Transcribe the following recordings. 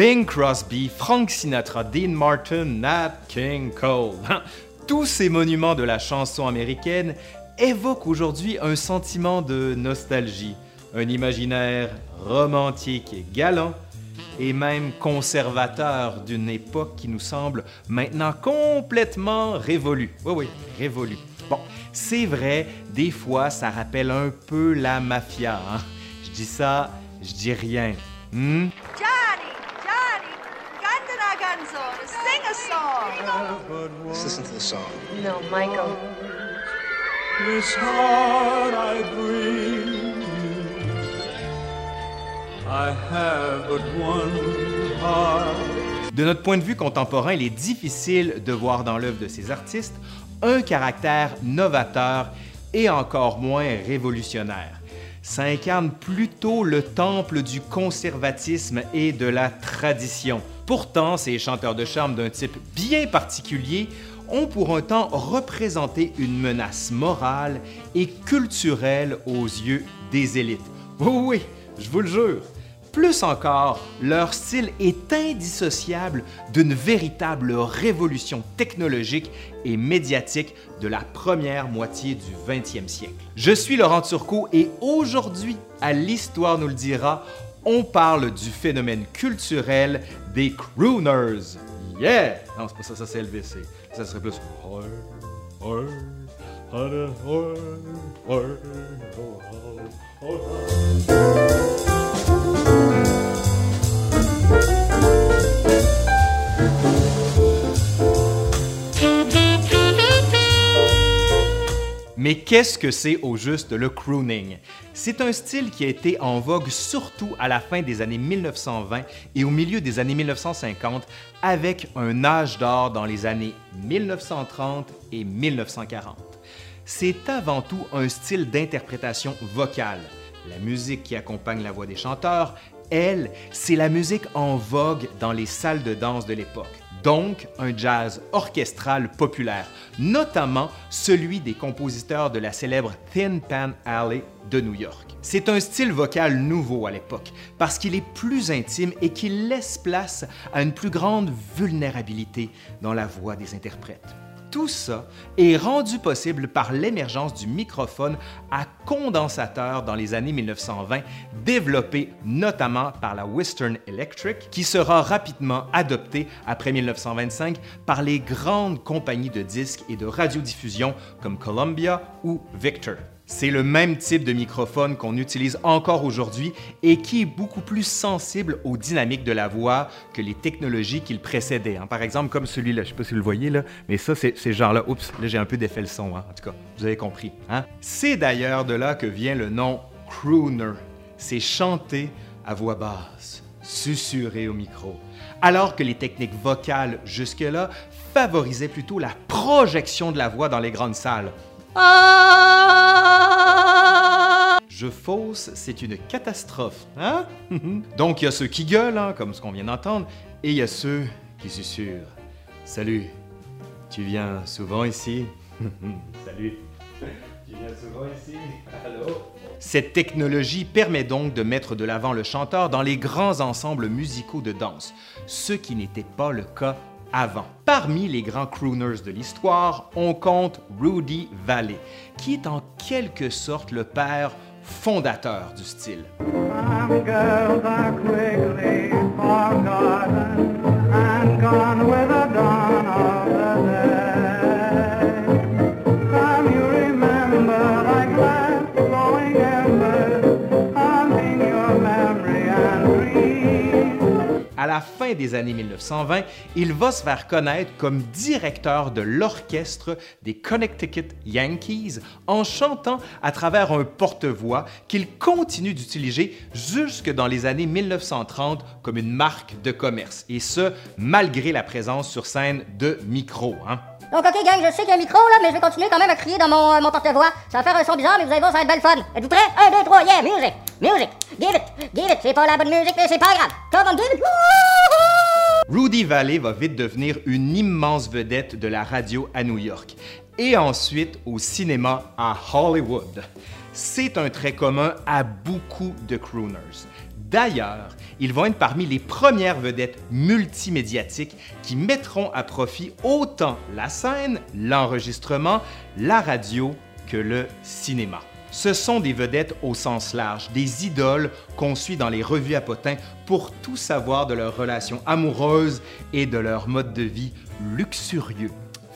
Bing Crosby, Frank Sinatra, Dean Martin, Nat King Cole. Tous ces monuments de la chanson américaine évoquent aujourd'hui un sentiment de nostalgie, un imaginaire romantique et galant, et même conservateur d'une époque qui nous semble maintenant complètement révolue. Oui, oui, révolue. Bon, c'est vrai, des fois, ça rappelle un peu la mafia. Hein? Je dis ça, je dis rien. Hmm? A song. Let's listen to the song. No, Michael. This heart I bring you. I have but one heart. De notre point de vue contemporain, il est difficile de voir dans l'œuvre de ces artistes un caractère novateur et encore moins révolutionnaire. Ça incarne plutôt le temple du conservatisme et de la tradition. Pourtant, ces chanteurs de charme d'un type bien particulier ont pour un temps représenté une menace morale et culturelle aux yeux des élites. Oui, oui, je vous le jure. Plus encore, leur style est indissociable d'une véritable révolution technologique et médiatique de la première moitié du 20e siècle. Je suis Laurent Turcot et aujourd'hui, à l'Histoire nous le dira, on parle du phénomène culturel des crooners. Yeah! Non, c'est pas ça, ça c'est LVC. Ça serait plus... Mais qu'est-ce que c'est au juste le crooning? C'est un style qui a été en vogue surtout à la fin des années 1920 et au milieu des années 1950 avec un âge d'or dans les années 1930 et 1940. C'est avant tout un style d'interprétation vocale. La musique qui accompagne la voix des chanteurs, elle, c'est la musique en vogue dans les salles de danse de l'époque donc un jazz orchestral populaire, notamment celui des compositeurs de la célèbre Thin Pan Alley de New York. C'est un style vocal nouveau à l'époque parce qu'il est plus intime et qu'il laisse place à une plus grande vulnérabilité dans la voix des interprètes. Tout ça est rendu possible par l'émergence du microphone à condensateur dans les années 1920, développé notamment par la Western Electric, qui sera rapidement adopté après 1925 par les grandes compagnies de disques et de radiodiffusion comme Columbia ou Victor. C'est le même type de microphone qu'on utilise encore aujourd'hui et qui est beaucoup plus sensible aux dynamiques de la voix que les technologies qui le précédaient. hein. Par exemple, comme celui-là, je ne sais pas si vous le voyez, là, mais ça, c'est c'est genre-là. Oups, là, j'ai un peu défait le son. hein. En tout cas, vous avez compris. hein. C'est d'ailleurs de là que vient le nom crooner. C'est chanter à voix basse, susurrer au micro. Alors que les techniques vocales jusque-là favorisaient plutôt la projection de la voix dans les grandes salles. Je fausse, c'est une catastrophe, hein? Donc il y a ceux qui gueulent, hein, comme ce qu'on vient d'entendre, et il y a ceux qui susurrent. Salut, tu viens souvent ici? Salut, tu viens souvent ici? Allô? Cette technologie permet donc de mettre de l'avant le chanteur dans les grands ensembles musicaux de danse, ce qui n'était pas le cas avant. Parmi les grands crooners de l'histoire, on compte Rudy Valley, qui est en quelque sorte le père fondateur du style. Fin des années 1920, il va se faire connaître comme directeur de l'orchestre des Connecticut Yankees en chantant à travers un porte-voix qu'il continue d'utiliser jusque dans les années 1930 comme une marque de commerce, et ce, malgré la présence sur scène de micros. hein. Donc, ok, gang, je sais qu'il y a un micro, là, mais je vais continuer quand même à crier dans mon, euh, mon porte-voix. Ça va faire un son bizarre, mais vous allez voir, ça va être belle fun. Êtes-vous prêts? Un, deux, trois, yeah, music, music, give it, give it. C'est pas la bonne musique, mais c'est pas grave. Come on, give it. Wouhou! Rudy Valley va vite devenir une immense vedette de la radio à New York et ensuite au cinéma à Hollywood. C'est un trait commun à beaucoup de crooners. D'ailleurs, ils vont être parmi les premières vedettes multimédiatiques qui mettront à profit autant la scène, l'enregistrement, la radio que le cinéma. Ce sont des vedettes au sens large, des idoles qu'on suit dans les revues à potins pour tout savoir de leurs relations amoureuses et de leur mode de vie luxurieux.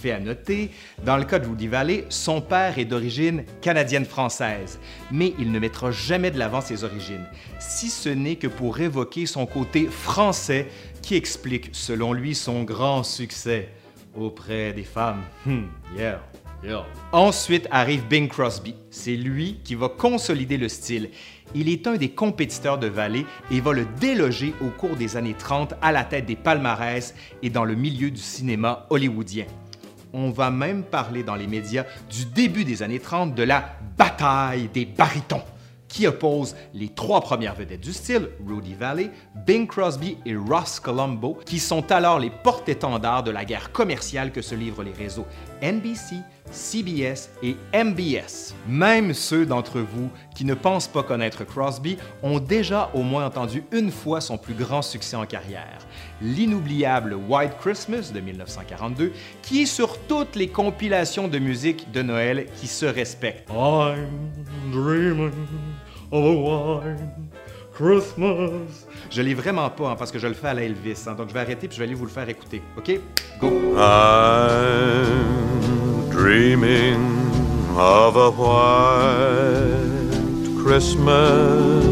Fait à noter, dans le cas de Woody Valley, son père est d'origine canadienne-française, mais il ne mettra jamais de l'avant ses origines, si ce n'est que pour évoquer son côté français qui explique, selon lui, son grand succès auprès des femmes. Hmm, yeah. Ensuite arrive Bing Crosby. C'est lui qui va consolider le style. Il est un des compétiteurs de Valley et va le déloger au cours des années 30 à la tête des palmarès et dans le milieu du cinéma hollywoodien. On va même parler dans les médias du début des années 30 de la bataille des barytons qui oppose les trois premières vedettes du style, Rudy Valley, Bing Crosby et Ross Colombo, qui sont alors les porte-étendards de la guerre commerciale que se livrent les réseaux NBC, CBS et MBS. Même ceux d'entre vous qui ne pensent pas connaître Crosby ont déjà au moins entendu une fois son plus grand succès en carrière, l'inoubliable White Christmas de 1942, qui est sur toutes les compilations de musique de Noël qui se respectent. I'm dreaming of a white Christmas. Je l'ai vraiment pas hein, parce que je le fais à la Elvis, hein, donc je vais arrêter puis je vais aller vous le faire écouter. OK? Go! I'm dreaming of a white Christmas.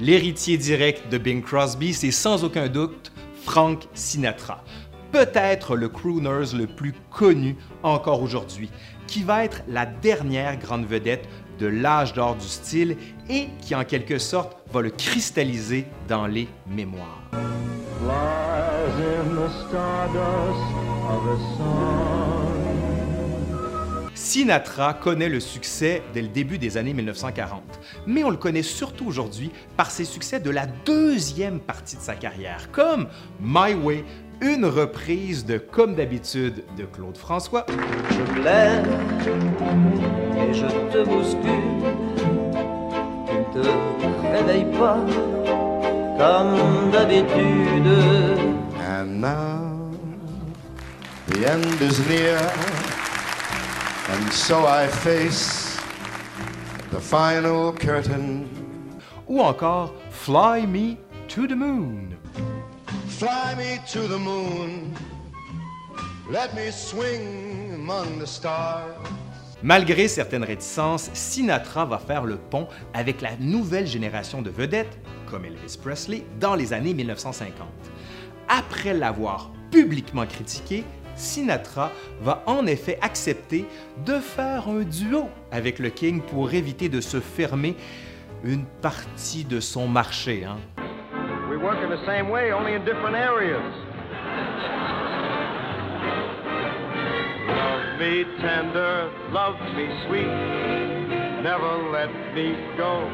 L'héritier direct de Bing Crosby, c'est sans aucun doute Frank Sinatra. Peut-être le crooners le plus connu encore aujourd'hui, qui va être la dernière grande vedette de l'âge d'or du style et qui en quelque sorte va le cristalliser dans les mémoires. lies in the stardust of a song. Sinatra connaît le succès dès le début des années 1940, mais on le connaît surtout aujourd'hui par ses succès de la deuxième partie de sa carrière, comme My Way, une reprise de Comme d'habitude de Claude François, Je lève et je te bouscule. Tu ne te réveilles pas comme d'habitude. And now the end is near, and so I face the final curtain. ou encore Fly Me to the Moon. Fly me to the moon, let me swing among the stars. Malgré certaines réticences, Sinatra va faire le pont avec la nouvelle génération de vedettes, comme Elvis Presley, dans les années 1950. Après l'avoir publiquement critiqué, Sinatra va en effet accepter de faire un duo avec le King pour éviter de se fermer une partie de son marché. hein. We work in the same way, only in different areas. Love me tender, love me sweet, never let me go.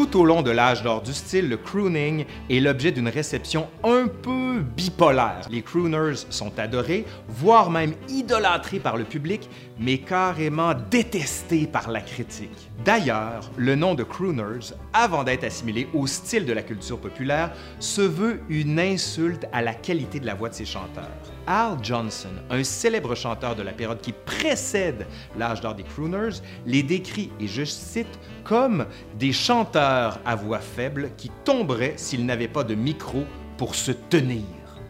Tout au long de l'âge d'or du style, le crooning est l'objet d'une réception un peu bipolaire. Les crooners sont adorés, voire même idolâtrés par le public, mais carrément détestés par la critique. D'ailleurs, le nom de crooners, avant d'être assimilé au style de la culture populaire, se veut une insulte à la qualité de la voix de ses chanteurs. Al Johnson, un célèbre chanteur de la période qui précède l'âge d'or des crooners, les décrit, et je cite, comme des chanteurs à voix faible qui tomberaient s'ils n'avaient pas de micro pour se tenir.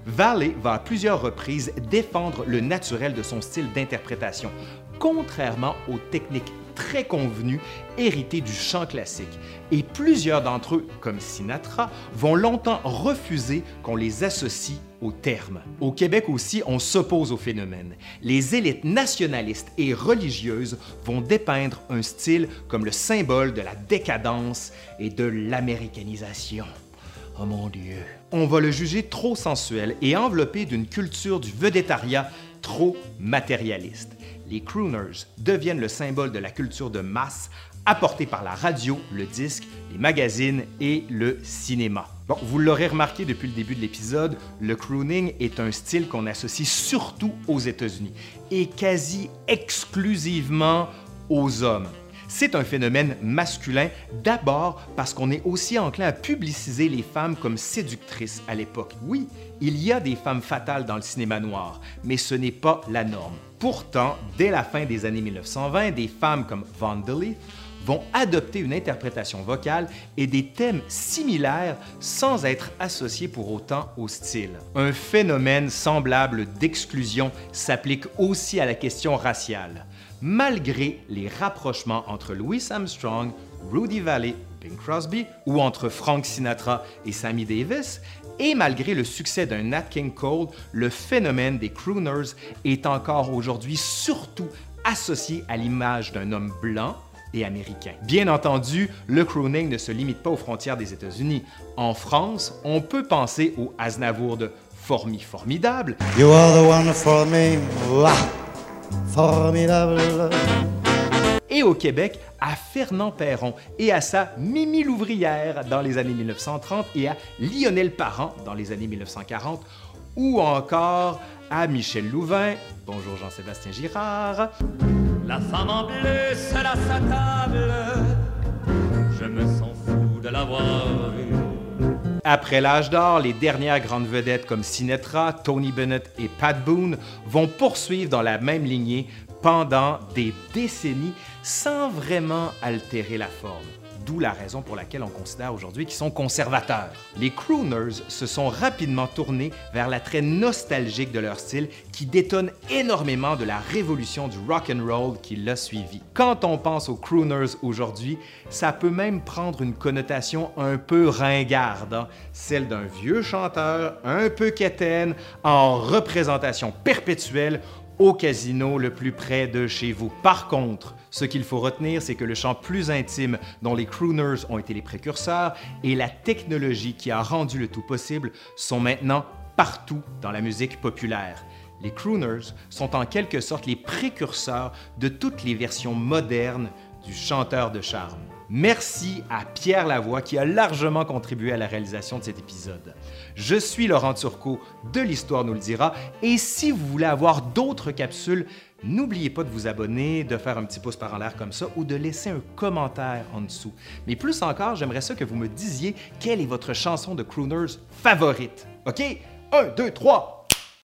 Valley va à plusieurs reprises défendre le naturel de son style d'interprétation, contrairement aux techniques très convenues héritées du chant classique. Et plusieurs d'entre eux, comme Sinatra, vont longtemps refuser qu'on les associe au terme. Au Québec aussi, on s'oppose au phénomène. Les élites nationalistes et religieuses vont dépeindre un style comme le symbole de la décadence et de l'américanisation. Oh mon Dieu. On va le juger trop sensuel et enveloppé d'une culture du vedettariat trop matérialiste. Les crooners deviennent le symbole de la culture de masse apportée par la radio, le disque, les magazines et le cinéma. Bon, vous l'aurez remarqué depuis le début de l'épisode, le crooning est un style qu'on associe surtout aux États-Unis et quasi exclusivement aux hommes. C'est un phénomène masculin, d'abord parce qu'on est aussi enclin à publiciser les femmes comme séductrices à l'époque. Oui, il y a des femmes fatales dans le cinéma noir, mais ce n'est pas la norme. Pourtant, dès la fin des années 1920, des femmes comme Von vont adopter une interprétation vocale et des thèmes similaires sans être associés pour autant au style. Un phénomène semblable d'exclusion s'applique aussi à la question raciale. Malgré les rapprochements entre Louis Armstrong, Rudy Valley, Bing Crosby ou entre Frank Sinatra et Sammy Davis, et malgré le succès d'un Nat King Cole, le phénomène des crooners est encore aujourd'hui surtout associé à l'image d'un homme blanc et américain. Bien entendu, le crooning ne se limite pas aux frontières des États-Unis. En France, on peut penser au Aznavour de Formi Formidable. Formidable. Et au Québec, à Fernand Perron et à sa Mimi l'ouvrière dans les années 1930 et à Lionel Parent dans les années 1940 ou encore à Michel Louvain, bonjour Jean-Sébastien Girard, la femme en bleu seule à sa table, je me sens fou de l'avoir vue. Après l'âge d'or, les dernières grandes vedettes comme Sinatra, Tony Bennett et Pat Boone vont poursuivre dans la même lignée pendant des décennies sans vraiment altérer la forme d'où la raison pour laquelle on considère aujourd'hui qu'ils sont conservateurs. Les crooners se sont rapidement tournés vers l'attrait nostalgique de leur style qui détonne énormément de la révolution du rock and roll qui l'a suivi. Quand on pense aux crooners aujourd'hui, ça peut même prendre une connotation un peu ringarde, hein. celle d'un vieux chanteur un peu quétaine en représentation perpétuelle au casino le plus près de chez vous. Par contre, ce qu'il faut retenir, c'est que le chant plus intime dont les crooners ont été les précurseurs et la technologie qui a rendu le tout possible sont maintenant partout dans la musique populaire. Les crooners sont en quelque sorte les précurseurs de toutes les versions modernes du chanteur de charme. Merci à Pierre Lavoie qui a largement contribué à la réalisation de cet épisode. Je suis Laurent Turcot de l'Histoire nous le dira et si vous voulez avoir d'autres capsules, n'oubliez pas de vous abonner, de faire un petit pouce par en l'air comme ça ou de laisser un commentaire en dessous. Mais plus encore, j'aimerais ça que vous me disiez quelle est votre chanson de crooners favorite. OK? 1, 2, 3!